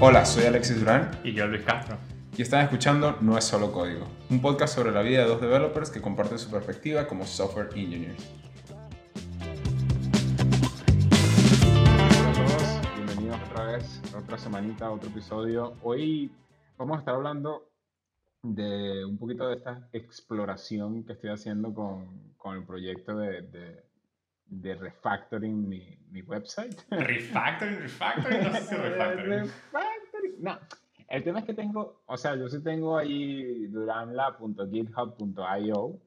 Hola, soy Alexis Durán Y yo, Luis Castro. y están escuchando No es solo código, un podcast sobre la vida de dos developers que comparten su perspectiva como software engineers. Hola a todos, bienvenidos otra vez, otra semanita, otro episodio. Hoy vamos a estar hablando de un poquito de esta exploración que estoy haciendo con, con el proyecto de, de, de refactoring mi, mi website. Refactoring, refactoring, no sé si refactoring. No, el tema es que tengo, o sea, yo sí tengo ahí duranla.github.io,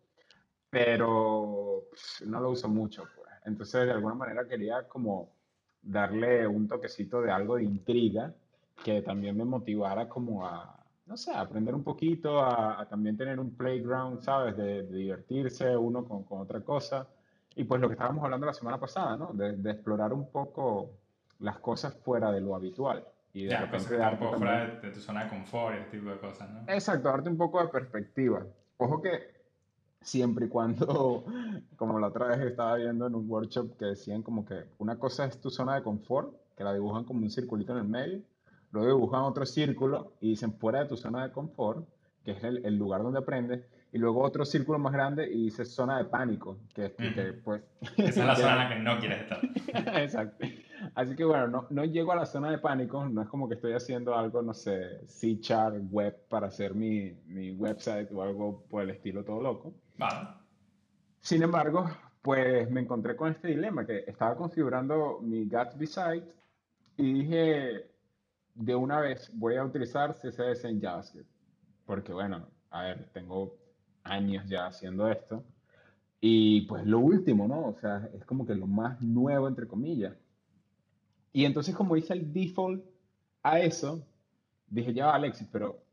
pero pff, no lo uso mucho, pues. Entonces, de alguna manera quería como darle un toquecito de algo de intriga que también me motivara como a, no sé, aprender un poquito, a, también tener un playground, ¿sabes? De, divertirse uno con, con otra cosa. Y pues lo que estábamos hablando la semana pasada, ¿no? De explorar un poco las cosas fuera de lo habitual. Y de Ya, repente cosas un darte poco también- fuera de, de tu zona de confort y ese tipo de cosas, ¿no? Exacto, darte un poco de perspectiva. Ojo que siempre y cuando, como la otra vez estaba viendo en un workshop que decían como que una cosa es tu zona de confort, que la dibujan como un circulito en el medio, luego dibujan otro círculo y dicen fuera de tu zona de confort, que es el, el lugar donde aprendes, y luego otro círculo más grande y dice zona de pánico, que, es que, pues... Esa es la zona en la que no quieres estar. Exacto. Así que bueno, no, no llego a la zona de pánico, no es como que estoy haciendo algo, no sé, C-Chart web para hacer mi, mi website o algo por el estilo todo loco. Vale. Sin embargo, pues me encontré con este dilema que estaba configurando mi Gatsby site y dije, de una vez voy a utilizar CSS en JavaScript. Porque bueno, a ver, tengo años ya haciendo esto. Y pues lo último, ¿no? O sea, es como que lo más nuevo, entre comillas. Y entonces como hice el default a eso, dije, ya Alexis, pero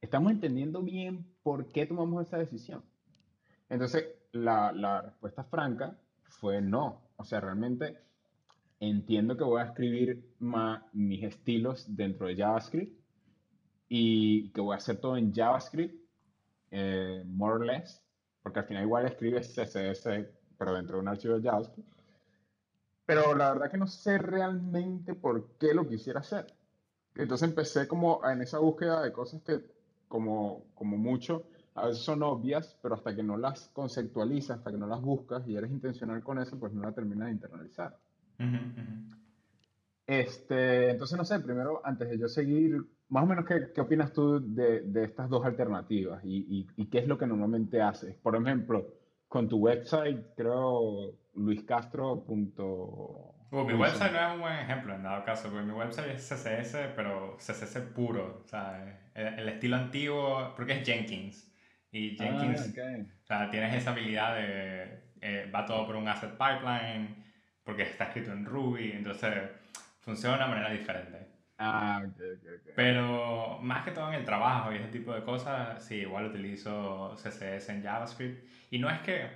estamos entendiendo bien por qué tomamos esa decisión. Entonces, la, la respuesta franca fue no. O sea, realmente entiendo que voy a escribir ma- mis estilos dentro de JavaScript y que voy a hacer todo en JavaScript, eh, more or less, porque al final igual escribes CSS, pero dentro de un archivo de JavaScript. Pero la verdad que no sé realmente por qué lo quisiera hacer. Entonces empecé como en esa búsqueda de cosas que como, como mucho a veces son obvias, pero hasta que no las conceptualizas, hasta que no las buscas y eres intencional con eso, pues no la terminas de internalizar. Este, entonces, no sé, primero, antes de yo seguir, más o menos, ¿qué, qué opinas tú de, de estas dos alternativas y, y- y qué es lo que normalmente haces? Por ejemplo, con tu website, creo, luiscastro.uso. Uh, mi website no es un buen ejemplo en dado caso, porque mi website es CSS, pero CSS puro, o sea, el, el estilo antiguo, porque es Jenkins. Y Jenkins, Ah, ok. o sea, tienes esa habilidad de, eh, va todo por un asset pipeline, porque está escrito en Ruby, entonces funciona de una manera diferente. Ah, ok, ok, ok. Pero más que todo en el trabajo y ese tipo de cosas, sí, igual utilizo CSS en JavaScript. Y no es que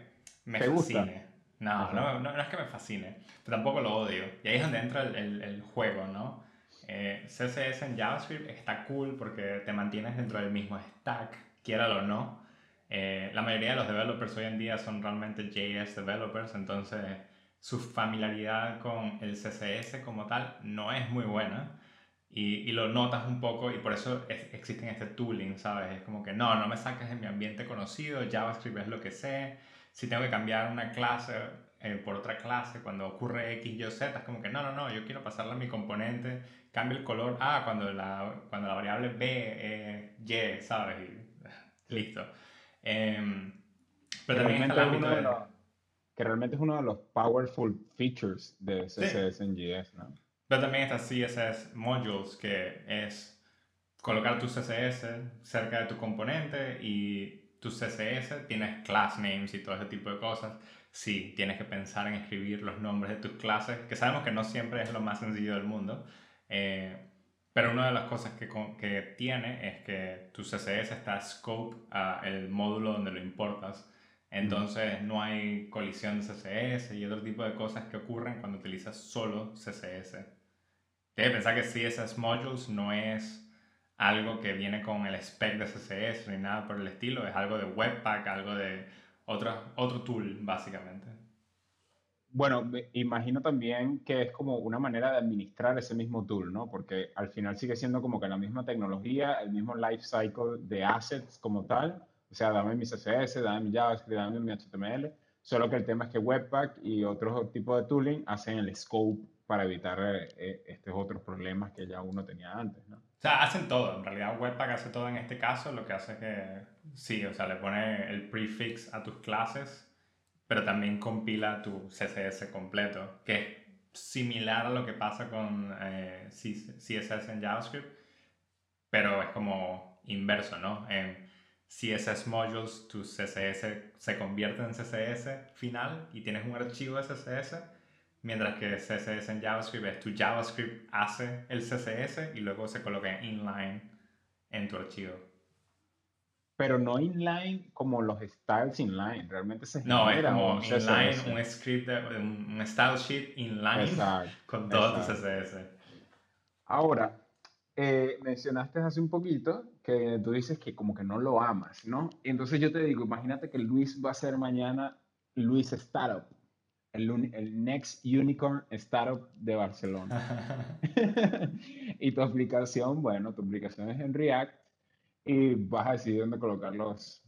me fascine. No, no, no, no es que me fascine, pero tampoco lo odio. Y ahí es donde entra el, el, el juego, ¿no? Eh, CSS en JavaScript está cool porque te mantienes dentro del mismo stack, quiéralo o no. Eh, la mayoría de los developers hoy en día son realmente JS developers, entonces su familiaridad con el CSS como tal no es muy buena y, y lo notas un poco y por eso es- existen este tooling, ¿sabes? Es como que no, no me saques de mi ambiente conocido, JavaScript es lo que sé, si tengo que cambiar una clase eh, por otra clase cuando ocurre X, Y o Z, es como que no, no, no, yo quiero pasarle a mi componente, cambio el color, ah, cuando la, cuando la variable B es Y, ¿sabes? Y, listo. Em, pero Que también está el ámbito de los- que realmente es uno de los powerful features de Sí. CSS en JS, ¿no? Pero también está CSS Modules, que es colocar tu CSS cerca de tu componente y tu CSS tienes class names y todo ese tipo de cosas. Sí, tienes que pensar en escribir los nombres de tus clases, que sabemos que no siempre es lo más sencillo del mundo. eh, pero una de las cosas que, que tiene es que tu CSS está scope a el módulo donde lo importas. Entonces no hay colisión de CSS y otro tipo de cosas que ocurren cuando utilizas solo CSS. Que pensar que CSS Modules no es algo que viene con el spec de CSS ni nada por el estilo, es algo de Webpack, algo de otro, otro tool, básicamente. Bueno, imagino también que es como una manera de administrar ese mismo tool, ¿no? Porque al final sigue siendo como que la misma tecnología, el mismo life cycle de assets como tal. O sea, dame mi CSS, dame mi JavaScript, dame mi HTML. Solo que el tema es que Webpack y otros tipos de tooling hacen el scope para evitar eh, eh, estos otros problemas que ya uno tenía antes, ¿no? O sea, hacen todo. En realidad, Webpack hace todo en este caso. Lo que hace es que, sí, o sea, le pone el prefix a tus clases pero también compila tu CSS completo, que es similar a lo que pasa con eh, CSS en JavaScript, pero es como inverso, ¿no? En CSS modules, tu CSS se convierte en CSS final y tienes un archivo de CSS, mientras que CSS en JavaScript es tu JavaScript hace el CSS y luego se coloca inline en tu archivo pero no inline como los styles inline, realmente se No, es como un inline, un script, un style sheet inline con todo tu CSS. Ahora, eh, mencionaste hace un poquito que tú dices que como que no lo amas, ¿no? entonces yo te digo, imagínate que Luis va a ser mañana Luis Startup, el, el Next Unicorn Startup de Barcelona. y tu aplicación, bueno, tu aplicación es en React y vas a decidir dónde colocar los,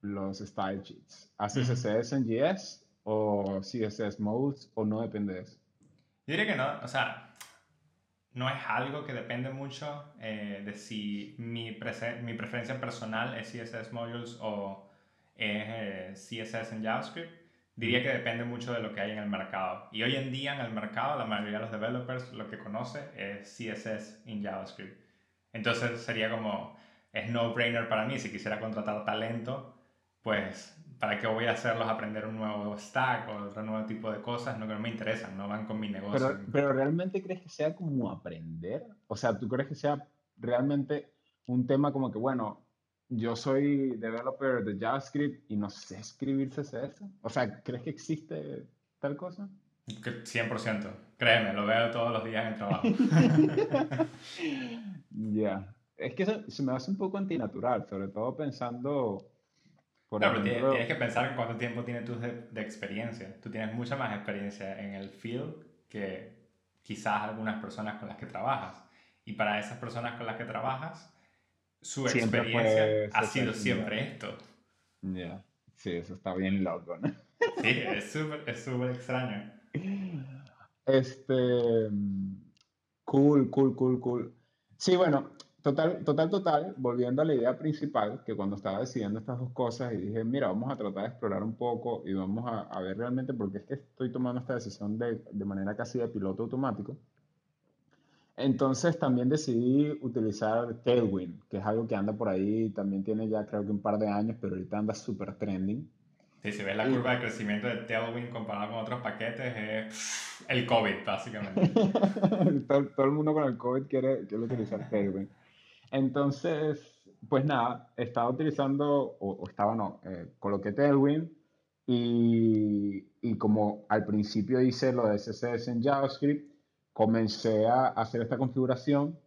los style sheets. ¿Haces CSS en JS o CSS modes o no depende de eso? Yo diría que no, o sea, no es algo que depende mucho eh, de si mi, mi preferencia personal es CSS modules o es eh, CSS en JavaScript. Diría que depende mucho de lo que hay en el mercado. Y hoy en día en el mercado la mayoría de los developers lo que conoce es CSS en JavaScript. Entonces sería como, es no-brainer para mí. Si quisiera contratar talento, pues, ¿para qué voy a hacerlos aprender un nuevo stack o otro nuevo tipo de cosas? No que no me interesan, no van con mi negocio. Pero, pero ¿realmente crees que sea como aprender? O sea, ¿tú crees que sea realmente un tema como que, bueno, yo soy developer de JavaScript y no sé escribir CSS? O sea, ¿crees que existe tal cosa? 100%. Créeme, lo veo todos los días en el trabajo. Ya es que se me hace un poco antinatural, sobre todo pensando... Por claro, pero tienes que pensar cuánto tiempo tienes tú de, experiencia. Tú tienes mucha más experiencia en el field que quizás algunas personas con las que trabajas. Y para esas personas con las que trabajas, su experiencia ha sido siempre esto. Ya, sí, eso está bien loco, ¿no? sí, es súper es extraño. Este, cool, cool, cool, cool. Sí, bueno, Total, total, total, volviendo a la idea principal, que cuando estaba decidiendo estas dos cosas y dije, mira, vamos a tratar de explorar un poco y vamos a, a ver realmente por qué es que estoy tomando esta decisión de, de, manera casi de piloto automático. Entonces también decidí utilizar Tailwind, que es algo que anda por ahí, también tiene ya creo que un par de años, pero ahorita anda súper trending. Sí, si ves la curva de crecimiento de Tailwind comparado con otros paquetes, es el COVID, básicamente. todo, todo, el mundo con el COVID quiere, quiere utilizar Tailwind. Entonces, pues nada, estaba utilizando, o, estaba no, eh, coloqué Tailwind y, y, como al principio hice lo de CSS en JavaScript, comencé a hacer esta configuración.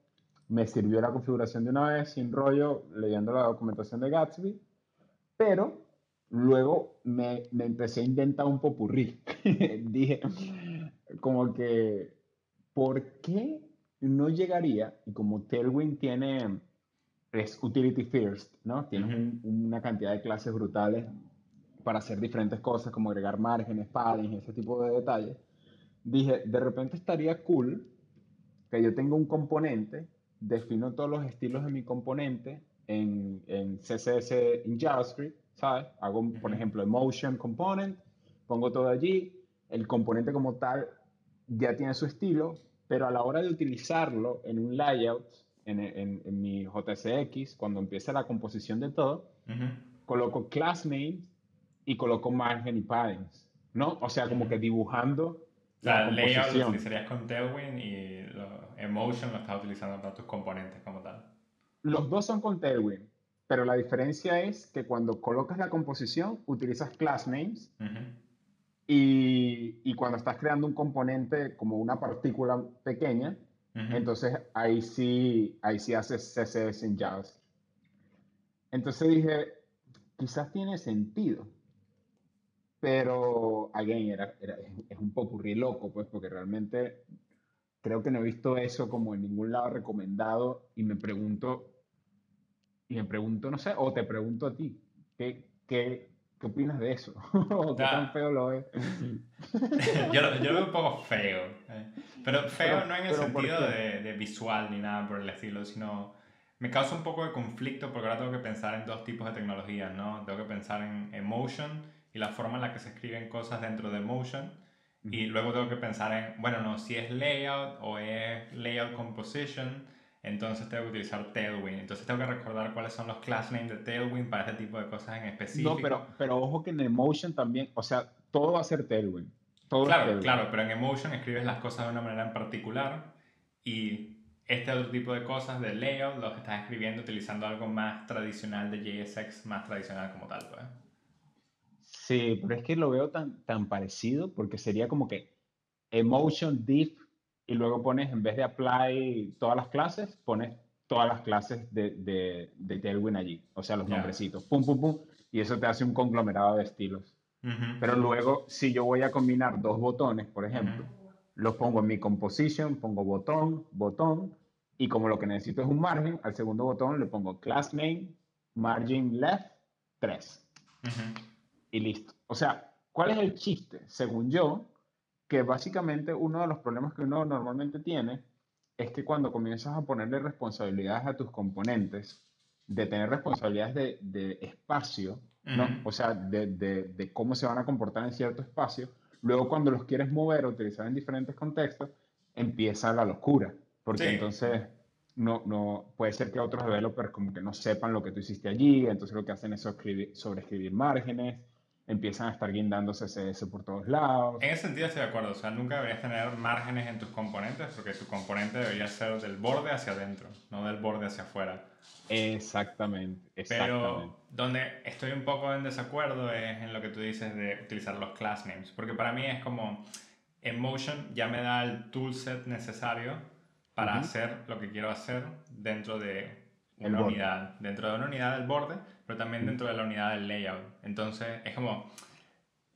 Me sirvió la configuración de una vez, sin rollo, leyendo la documentación de Gatsby, pero luego me, me empecé a inventar un popurrí. Dije, como que, ¿por qué no llegaría, y como Tailwind tiene, es utility first, ¿no? Tienes una cantidad de clases brutales para hacer diferentes cosas, como agregar márgenes, padding, ese tipo de detalles. Dije, de repente estaría cool que yo tenga un componente, defino todos los estilos de mi componente en, en CSS, en JavaScript, ¿sabes? Hago, por ejemplo, emotion component, pongo todo allí, el componente como tal ya tiene su estilo, pero a la hora de utilizarlo en un layout, en, en, mi JSX, cuando empieza la composición de todo, coloco class names y coloco margen y paddings, ¿no? O sea, como que dibujando la, la layout lo utilizarías con Tailwind y lo, Emotion lo estás utilizando para tus componentes como tal. Los dos son con Tailwind, pero la diferencia es que cuando colocas la composición utilizas class names y, y, cuando estás creando un componente como una partícula pequeña, entonces ahí sí, ahí sí haces CSS en JavaScript. Entonces dije, quizás tiene sentido, Pero, again, era, era, es un popurrí loco, pues, porque realmente creo que no he visto eso como en ningún lado recomendado y me pregunto, y me pregunto, no sé, o te pregunto a ti, ¿qué, qué, qué opinas de eso? ¿O qué tan feo lo ves? yo, lo, yo, lo veo un poco feo, eh. pero feo no en el sentido de, de visual ni nada por el estilo, sino me causa un poco de conflicto porque ahora tengo que pensar en dos tipos de tecnologías, ¿no? Tengo que pensar en emotion y la forma en la que se escriben cosas dentro de emotion y luego tengo que pensar en, bueno, no, si es layout o es layout composition, entonces tengo que utilizar Tailwind. Entonces tengo que recordar cuáles son los class names de Tailwind para este tipo de cosas en específico. No, pero, pero ojo que en Emotion también, o sea, todo va a ser Tailwind. Todo claro, claro, pero en Emotion escribes las cosas de una manera en particular y este otro tipo de cosas de layout los estás escribiendo utilizando algo más tradicional de JSX, más tradicional como tal, pues. Sí, pero es que lo veo tan, tan parecido porque sería como que emotion div y luego pones, en vez de apply todas las clases, pones todas las clases de, de, de Tailwind allí, o sea, los nombrecitos, pum, pum, pum, y eso te hace un conglomerado de estilos. Pero luego, si yo voy a combinar dos botones, por ejemplo, los pongo en mi composition, pongo botón, botón, y como lo que necesito es un margen, al segundo botón le pongo class name, margin left, 3. Y listo. O sea, ¿cuál es el chiste? Según yo, que básicamente uno de los problemas que uno normalmente tiene es que cuando comienzas a ponerle responsabilidades a tus componentes, de tener responsabilidades de, de espacio, ¿no? O sea, de, de, de, cómo se van a comportar en cierto espacio, Luego, cuando los quieres mover o utilizar en diferentes contextos, empieza la locura. Porque entonces no, no, puede ser que otros developers como que no sepan lo que tú hiciste allí, entonces lo que hacen es sobreescribir márgenes, empiezan a estar guindando CSS por todos lados. En ese sentido estoy de acuerdo, o sea, nunca deberías tener márgenes en tus componentes porque tu componente debería ser del borde hacia adentro, no del borde hacia afuera. Exactamente, exactamente. Pero donde estoy un poco en desacuerdo es en lo que tú dices de utilizar los class names, porque para mí es como Emotion ya me da el toolset necesario para hacer lo que quiero hacer dentro de una unidad, dentro de una unidad del borde, pero también dentro de la unidad del layout. Entonces es como,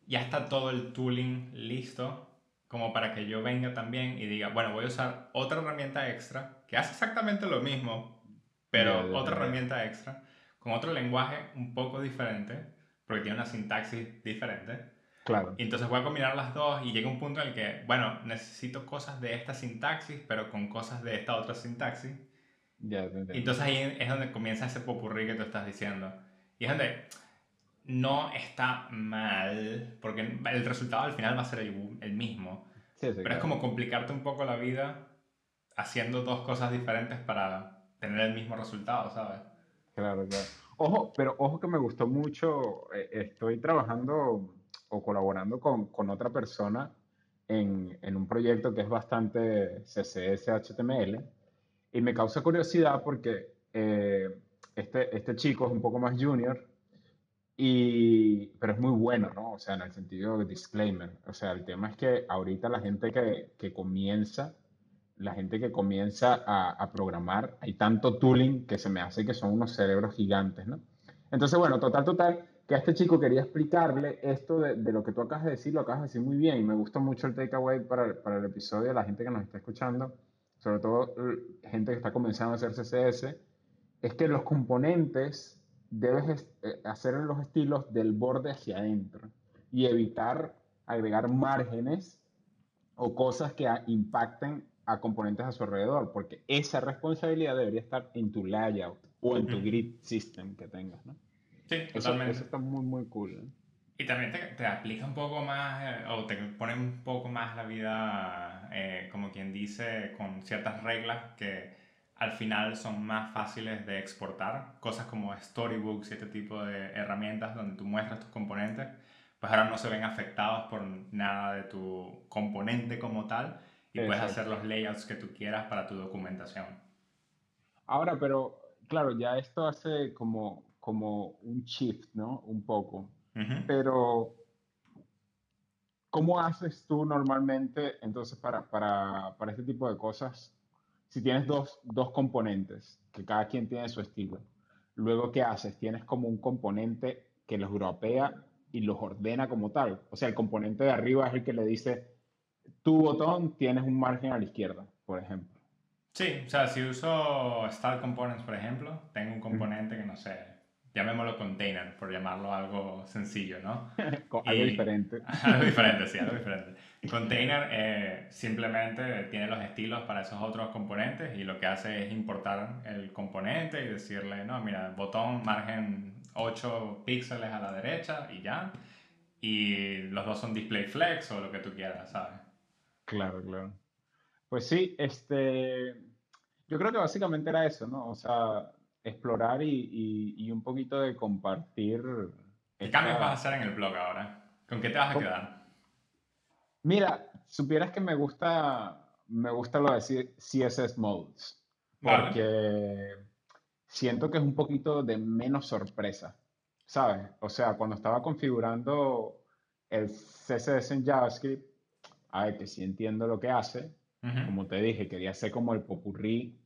ya está todo el tooling listo como para que yo venga también y diga, bueno, voy a usar otra herramienta extra que hace exactamente lo mismo, pero otra herramienta extra, con otro lenguaje un poco diferente, porque tiene una sintaxis diferente. Claro. Y entonces voy a combinar las dos y llega un punto en el que, bueno, necesito cosas de esta sintaxis, pero con cosas de esta otra sintaxis. Ya, entonces ahí es donde comienza ese popurrí que tú estás diciendo. Y es donde no está mal, porque el resultado al final va a ser el, mismo. pero es como complicarte un poco la vida haciendo dos cosas diferentes para tener el mismo resultado, ¿sabes? Claro, claro. Ojo, pero ojo que me gustó mucho, eh, estoy trabajando o colaborando con, con otra persona en, en, un proyecto que es bastante CSS HTML y me causa curiosidad porque eh, este, este chico es un poco más junior, y, pero es muy bueno, ¿no? O sea, en el sentido de disclaimer. O sea, el tema es que ahorita la gente que, que comienza la gente que comienza a, a, programar, hay tanto tooling que se me hace que son unos cerebros gigantes, ¿no? Entonces, bueno, total, total, que a este chico quería explicarle esto de, de, lo que tú acabas de decir, lo acabas de decir muy bien, y me gusta mucho el takeaway para, para el episodio, la gente que nos está escuchando, sobre todo gente que está comenzando a hacer CSS, es que los componentes debes eh, hacer en los estilos del borde hacia adentro y evitar agregar márgenes o cosas que impacten a componentes a su alrededor, porque esa responsabilidad debería estar en tu layout o en tu grid system que tengas, ¿no? Sí, totalmente. Eso, está muy, muy cool. Y también te, te, aplica un poco más, eh, o te pone un poco más la vida, eh, como quien dice, con ciertas reglas que al final son más fáciles de exportar. Cosas como storybooks y este tipo de herramientas donde tú muestras tus componentes, pues ahora no se ven afectados por nada de tu componente como tal y puedes hacer los layouts que tú quieras para tu documentación. Ahora, pero claro, ya esto hace como, como un shift, ¿no? Un poco. Pero, ¿cómo haces tú normalmente entonces para, para, para, este tipo de cosas? Si tienes dos, dos componentes, que cada quien tiene su estilo, luego, ¿qué haces? Tienes como un componente que los europea y los ordena como tal. O sea, el componente de arriba es el que le dice, tu botón tienes un margen a la izquierda, por ejemplo. Sí, o sea, si uso Start Components, por ejemplo, tengo un componente que no sé, llamémoslo container, por llamarlo algo sencillo, ¿no? algo diferente. algo diferente, sí, algo diferente. Container eh, simplemente tiene los estilos para esos otros componentes y lo que hace es importar el componente y decirle, no, mira, botón margen 8 píxeles a la derecha y ya. Y los dos son display flex o lo que tú quieras, ¿sabes? Claro, claro. Pues sí, este, yo creo que básicamente era eso, ¿no? O sea, explorar y, y, un poquito de compartir. ¿Qué cambios vas a hacer en el blog ahora? ¿Con qué te vas a quedar? Mira, supieras que me gusta, me gusta lo de CSS Modes, porque siento que es un poquito de menos sorpresa, ¿sabes? O sea, cuando estaba configurando el CSS en JavaScript, a ver, que sí entiendo lo que hace, como te dije, quería hacer como el popurrí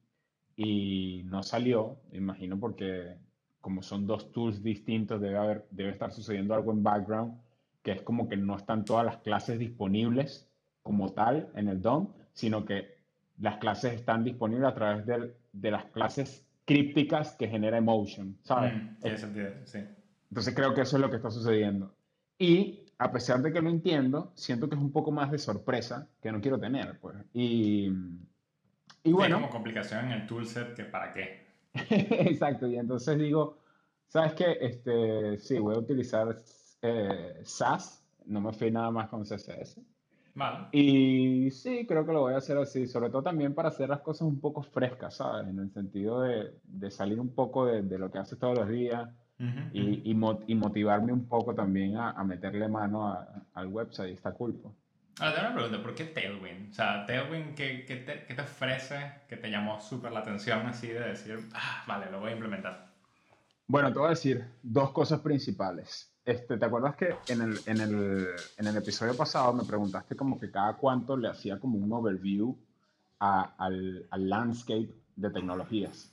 y no salió, imagino porque como son dos tools distintos, debe, haber, debe estar sucediendo algo en background, que es como que no están todas las clases disponibles como tal en el DOM, sino que las clases están disponibles a través de, de las clases crípticas que genera Emotion, ¿sabes? Mm, sí. Entonces creo que eso es lo que está sucediendo. Y a pesar de que lo entiendo, siento que es un poco más de sorpresa que no quiero tener, pues. Y, y bueno. como complicación en el toolset que para qué. Exacto, y entonces digo, ¿sabes qué? Este, sí, voy a utilizar eh, SAS, no me fui nada más con CSS. Vale. Y sí, creo que lo voy a hacer así, sobre todo también para hacer las cosas un poco frescas, ¿sabes? En el sentido de, de salir un poco de, de, lo que haces todos los días y, y, motivarme un poco también a, a meterle mano al website, está cool. Ahora, tengo una pregunta, ¿por qué Tailwind? O sea, Tailwind, ¿qué, qué, te, qué te, ofrece que te llamó súper la atención así de decir, ah, vale, lo voy a implementar? Bueno, te voy a decir dos cosas principales. Este, ¿Te acuerdas que en el, en, el, en el episodio pasado me preguntaste como que cada cuánto le hacía como un overview a, al, al, landscape de tecnologías?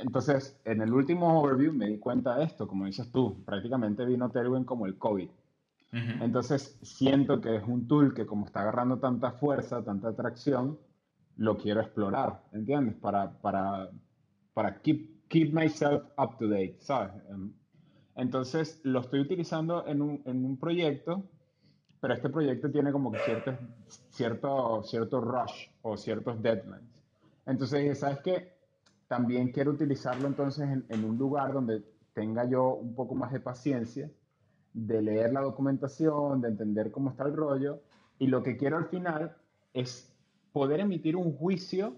Entonces, en el último overview me di cuenta de esto, como dices tú, prácticamente vino Tailwind como el COVID. Entonces, siento que es un tool que como está agarrando tanta fuerza, tanta atracción, lo quiero explorar, ¿entiendes? Para, para, para keep, keep myself up to date, ¿sabes? Em, entonces, lo estoy utilizando en un, en un proyecto, pero este proyecto tiene como que cierto, cierto, rush o ciertos deadlines. Entonces, ¿sabes qué? También quiero utilizarlo entonces en, en un lugar donde tenga yo un poco más de paciencia de leer la documentación, de entender cómo está el rollo, y lo que quiero al final es poder emitir un juicio,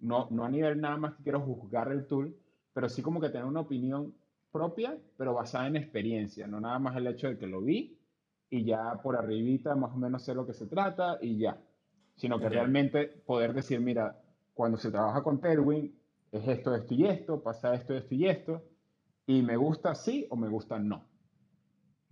no, no a nivel nada más que quiero juzgar el tool, pero sí como que tener una opinión propia, pero basada en experiencia, no nada más el hecho de que lo vi y ya por arribita más o menos sé lo que se trata y ya, sino que realmente poder decir, mira, cuando se trabaja con Tailwind es esto, esto y esto, pasa esto, esto y esto, y me gusta sí o me gusta no.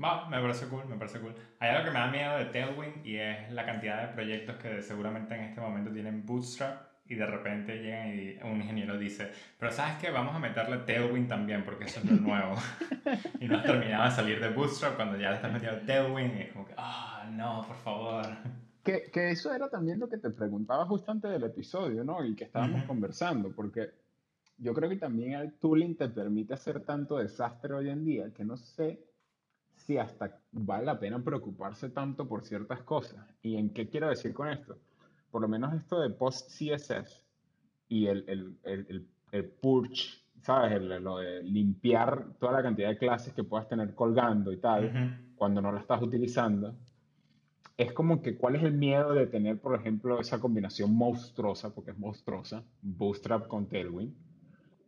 Va, me parece cool, me parece cool. Hay algo que me da miedo de Tailwind y es la cantidad de proyectos que seguramente en este momento tienen Bootstrap y de repente llega y un ingeniero dice, pero ¿sabes qué? Vamos a meterle Tailwind también porque eso es lo nuevo. y no has terminado de salir de Bootstrap cuando ya le estás metiendo Tailwind y es como que, ah, no, por favor. Que, que, eso era también lo que te preguntaba justo antes del episodio, ¿no? Y que estábamos conversando, porque yo creo que también el tooling te permite hacer tanto desastre hoy en día que no sé si hasta vale la pena preocuparse tanto por ciertas cosas. ¿Y en qué quiero decir con esto? Por lo menos esto de post-CSS y el, el, el, el purge, ¿sabes? lo de limpiar toda la cantidad de clases que puedas tener colgando y tal, cuando no la estás utilizando. Es como que, ¿cuál es el miedo de tener, por ejemplo, esa combinación monstruosa, porque es monstruosa, Bootstrap con Tailwind?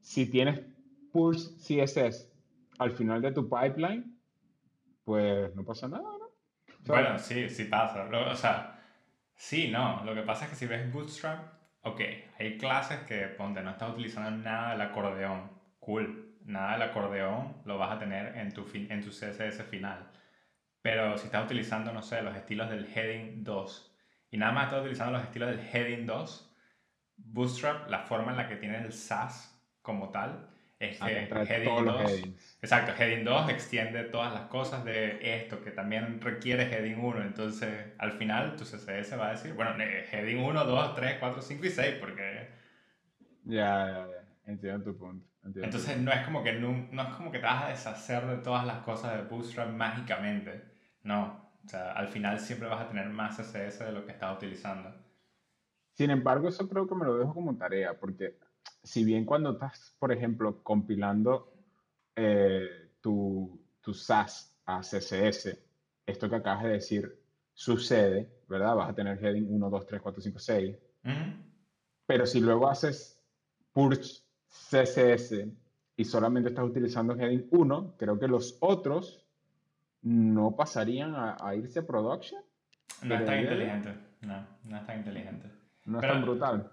Si tienes Purge CSS al final de tu pipeline, pues no pasa nada, ¿no? bueno, sí, sí pasa. o sea, sí, no. Lo que pasa es que si ves Bootstrap, ok, hay clases que, ponte, no estás utilizando nada del acordeón. Cool. Nada del acordeón lo vas a tener en tu, en tu CSS final. Pero si estás utilizando, no sé, los estilos del heading 2 y nada más estás utilizando los estilos del heading 2, Bootstrap, la forma en la que tiene el SAS como tal, es que que trae heading todos los 2, headings. exacto, heading 2 extiende todas las cosas de esto que también requiere heading 1. Entonces, al final, tu CSS va a decir, bueno, heading 1, 2, 3, 4, 5 y 6, porque Ya, ya, ya. Entiendo tu punto. entiendo tu entonces no es como que no, no es como que te vas a deshacer de todas las cosas de Bootstrap mágicamente. No, o sea, al final siempre vas a tener más CSS de lo que estás utilizando. Sin embargo, eso creo que me lo dejo como tarea, porque si bien cuando estás, por ejemplo, compilando eh, tu, tu SAS a CSS, esto que acabas de decir sucede, ¿verdad? Vas a tener heading 1, 2, 3, 4, 5, 6. Ujú. Pero si luego haces purge CSS y solamente estás utilizando heading 1, creo que los otros no pasarían a, a irse a production. No es tan inteligente. No, no es tan inteligente. No es Pero- tan brutal.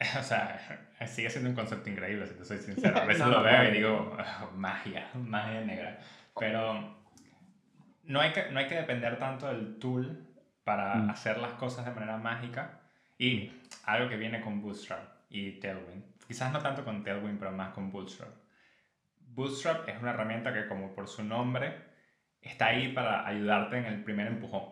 O sea, sigue siendo un concepto increíble, si te soy sincero. A veces No, lo no, veo y claro. digo, "Oh, magia, magia negra. Pero no hay, que, no hay que depender tanto del tool para Mm. hacer las cosas de manera mágica. Y algo que viene con Bootstrap y Tailwind. Quizás no tanto con Tailwind, pero más con Bootstrap. Bootstrap es una herramienta que, como por su nombre, está ahí para ayudarte en el primer empujón.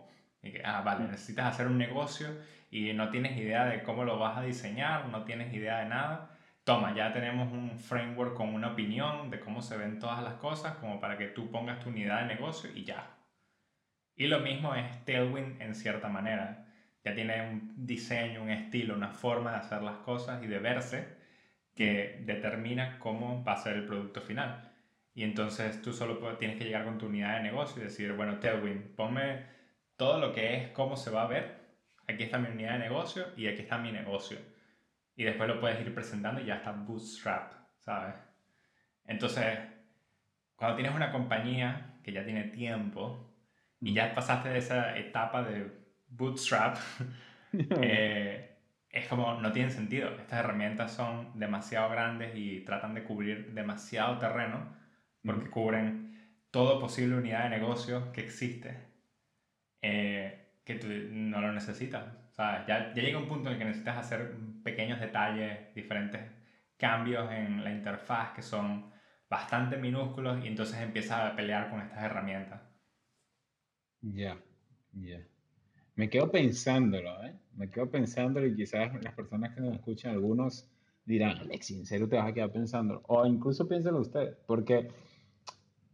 Y que, ah, vale, necesitas hacer un negocio y no tienes idea de cómo lo vas a diseñar, no tienes idea de nada. Toma, ya tenemos un framework con una opinión de cómo se ven todas las cosas, como para que tú pongas tu unidad de negocio y ya. Y lo mismo es Tailwind en cierta manera. Ya tiene un diseño, un estilo, una forma de hacer las cosas y de verse que determina cómo va a ser el producto final. Y entonces tú solo tienes que llegar con tu unidad de negocio y decir, bueno, Tailwind, ponme todo lo que es, cómo se va a ver. Aquí está mi unidad de negocio y aquí está mi negocio. Y después lo puedes ir presentando y ya está Bootstrap, ¿sabes? Entonces, cuando tienes una compañía que ya tiene tiempo y ya pasaste de esa etapa de Bootstrap, eh, es como no tiene sentido. Estas herramientas son demasiado grandes y tratan de cubrir demasiado terreno porque cubren todo posible unidad de negocio que existe eh, que tú no lo necesitas. ¿sabes? Ya, ya llega un punto en el que necesitas hacer pequeños detalles, diferentes cambios en la interfaz que son bastante minúsculos y entonces empiezas a pelear con estas herramientas. Ya, ya. Me quedo pensándolo, ¿eh? Me quedo pensándolo y quizás las personas que nos escuchan, algunos dirán, Alexi, ¿en serio te vas a quedar pensándolo? O incluso piénselo ustedes, porque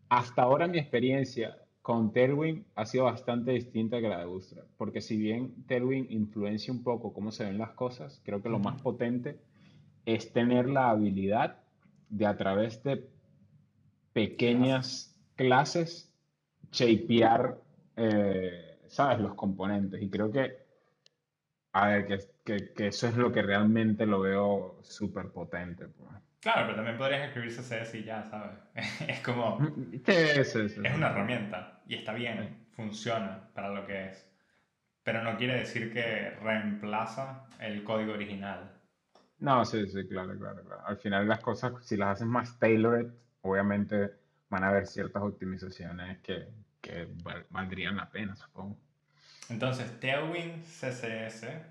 hasta ahora mi experiencia con Tailwind ha sido bastante distinta que la de Bootstrap, porque si bien Tailwind influencia un poco cómo se ven las cosas, creo que lo más potente es tener la habilidad de a través de pequeñas clases shapear, eh, ¿sabes? Los componentes. Y creo que, a ver, que, que- que eso es lo que realmente lo veo súper potente. pues. Claro, pero también podrías escribir CSS y ya, ¿sabes? Es como, Sí, sí, sí. es una herramienta y está bien, funciona para lo que es. Pero no quiere decir que reemplaza el código original. No, sí, sí, claro, claro, claro. Al final las cosas, si las haces más tailored, obviamente van a haber ciertas optimizaciones que, que val- valdrían la pena, supongo. Entonces, Tailwind CSS,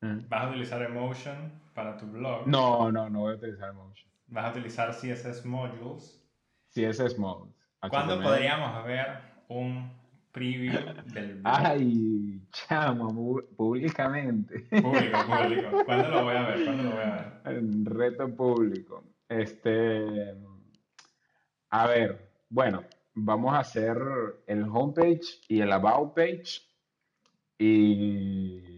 Mm. vas a utilizar Emotion para tu blog, No, no, no voy a utilizar Motion. vas a utilizar CSS Modules. CSS Modes. ¿Cuándo podríamos ver un preview del blog? Ay, chamo, públicamente. Público, público. ¿Cuándo lo voy a ver? ¿Cuándo lo voy a ver? Reto público. Este, a ver, bueno, vamos a hacer el homepage y el about page y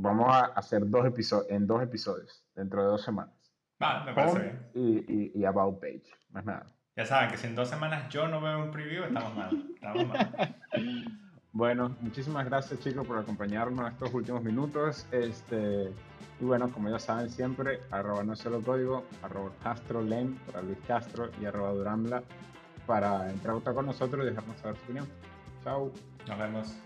vamos a hacer dos episodios en dos episodios dentro de dos semanas. Va, me parece bien. y, y, y about page, más nada. Ya saben que si en dos semanas yo no veo un preview, estamos mal. Estamos mal. Bueno, muchísimas gracias chicos por acompañarnos en estos últimos minutos. Este, y bueno, como ya saben siempre, arroba no solo código, arroba Castro Len para Luis Castro y arroba Durambla para entrar a votar con nosotros y dejarnos saber su opinión. Chao. Nos vemos.